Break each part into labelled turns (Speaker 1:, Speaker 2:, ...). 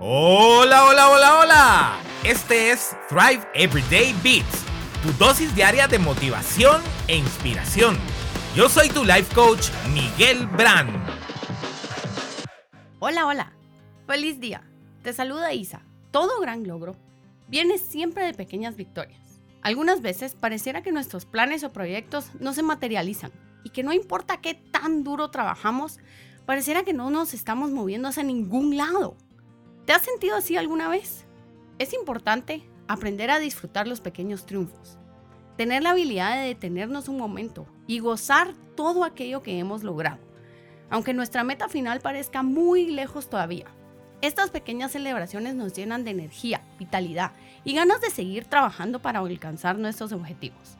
Speaker 1: Hola, hola, hola, hola. Este es Thrive Everyday Beats, tu dosis diaria de motivación e inspiración. Yo soy tu life coach, Miguel Brand.
Speaker 2: Hola, hola. Feliz día. Te saluda Isa. Todo gran logro viene siempre de pequeñas victorias. Algunas veces pareciera que nuestros planes o proyectos no se materializan y que no importa qué tan duro trabajamos, pareciera que no nos estamos moviendo hacia ningún lado. ¿Te has sentido así alguna vez? Es importante aprender a disfrutar los pequeños triunfos, tener la habilidad de detenernos un momento y gozar todo aquello que hemos logrado, aunque nuestra meta final parezca muy lejos todavía. Estas pequeñas celebraciones nos llenan de energía, vitalidad y ganas de seguir trabajando para alcanzar nuestros objetivos.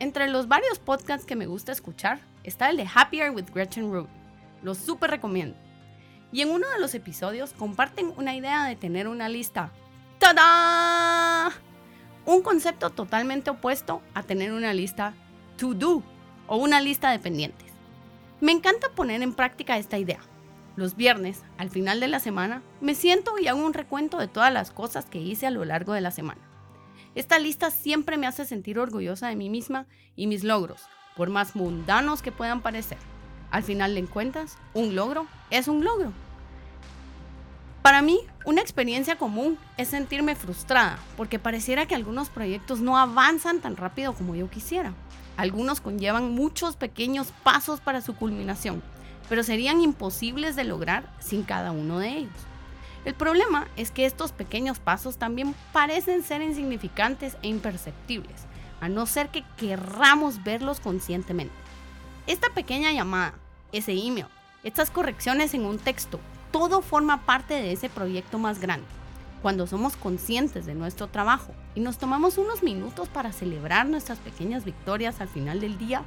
Speaker 2: Entre los varios podcasts que me gusta escuchar está el de Happier with Gretchen Rubin. Lo súper recomiendo. Y en uno de los episodios comparten una idea de tener una lista. ¡Tada! Un concepto totalmente opuesto a tener una lista to do o una lista de pendientes. Me encanta poner en práctica esta idea. Los viernes, al final de la semana, me siento y hago un recuento de todas las cosas que hice a lo largo de la semana. Esta lista siempre me hace sentir orgullosa de mí misma y mis logros, por más mundanos que puedan parecer. Al final de cuentas, un logro es un logro. Para mí, una experiencia común es sentirme frustrada porque pareciera que algunos proyectos no avanzan tan rápido como yo quisiera. Algunos conllevan muchos pequeños pasos para su culminación, pero serían imposibles de lograr sin cada uno de ellos. El problema es que estos pequeños pasos también parecen ser insignificantes e imperceptibles, a no ser que querramos verlos conscientemente. Esta pequeña llamada, ese email, estas correcciones en un texto, todo forma parte de ese proyecto más grande. Cuando somos conscientes de nuestro trabajo y nos tomamos unos minutos para celebrar nuestras pequeñas victorias al final del día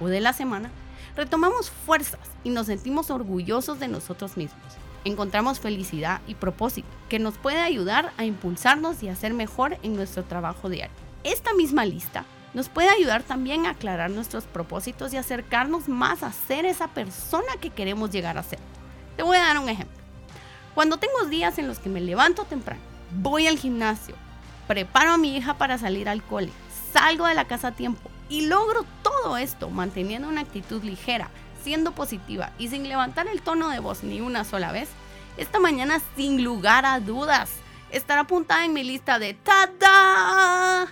Speaker 2: o de la semana, retomamos fuerzas y nos sentimos orgullosos de nosotros mismos. Encontramos felicidad y propósito que nos puede ayudar a impulsarnos y a ser mejor en nuestro trabajo diario. Esta misma lista nos puede ayudar también a aclarar nuestros propósitos y acercarnos más a ser esa persona que queremos llegar a ser. Te voy a dar un ejemplo. Cuando tengo días en los que me levanto temprano, voy al gimnasio, preparo a mi hija para salir al cole, salgo de la casa a tiempo y logro todo esto manteniendo una actitud ligera, siendo positiva y sin levantar el tono de voz ni una sola vez, esta mañana sin lugar a dudas estará apuntada en mi lista de ¡Tada!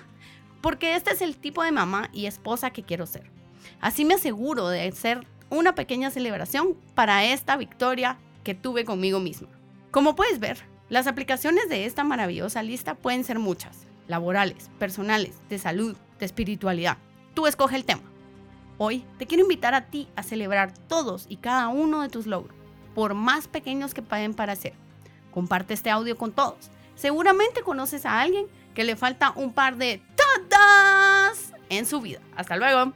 Speaker 2: porque este es el tipo de mamá y esposa que quiero ser. Así me aseguro de ser una pequeña celebración para esta victoria que tuve conmigo misma. Como puedes ver, las aplicaciones de esta maravillosa lista pueden ser muchas, laborales, personales, de salud, de espiritualidad. Tú escoge el tema. Hoy te quiero invitar a ti a celebrar todos y cada uno de tus logros, por más pequeños que pueden parecer. Comparte este audio con todos. Seguramente conoces a alguien que le falta un par de en su vida. Hasta luego.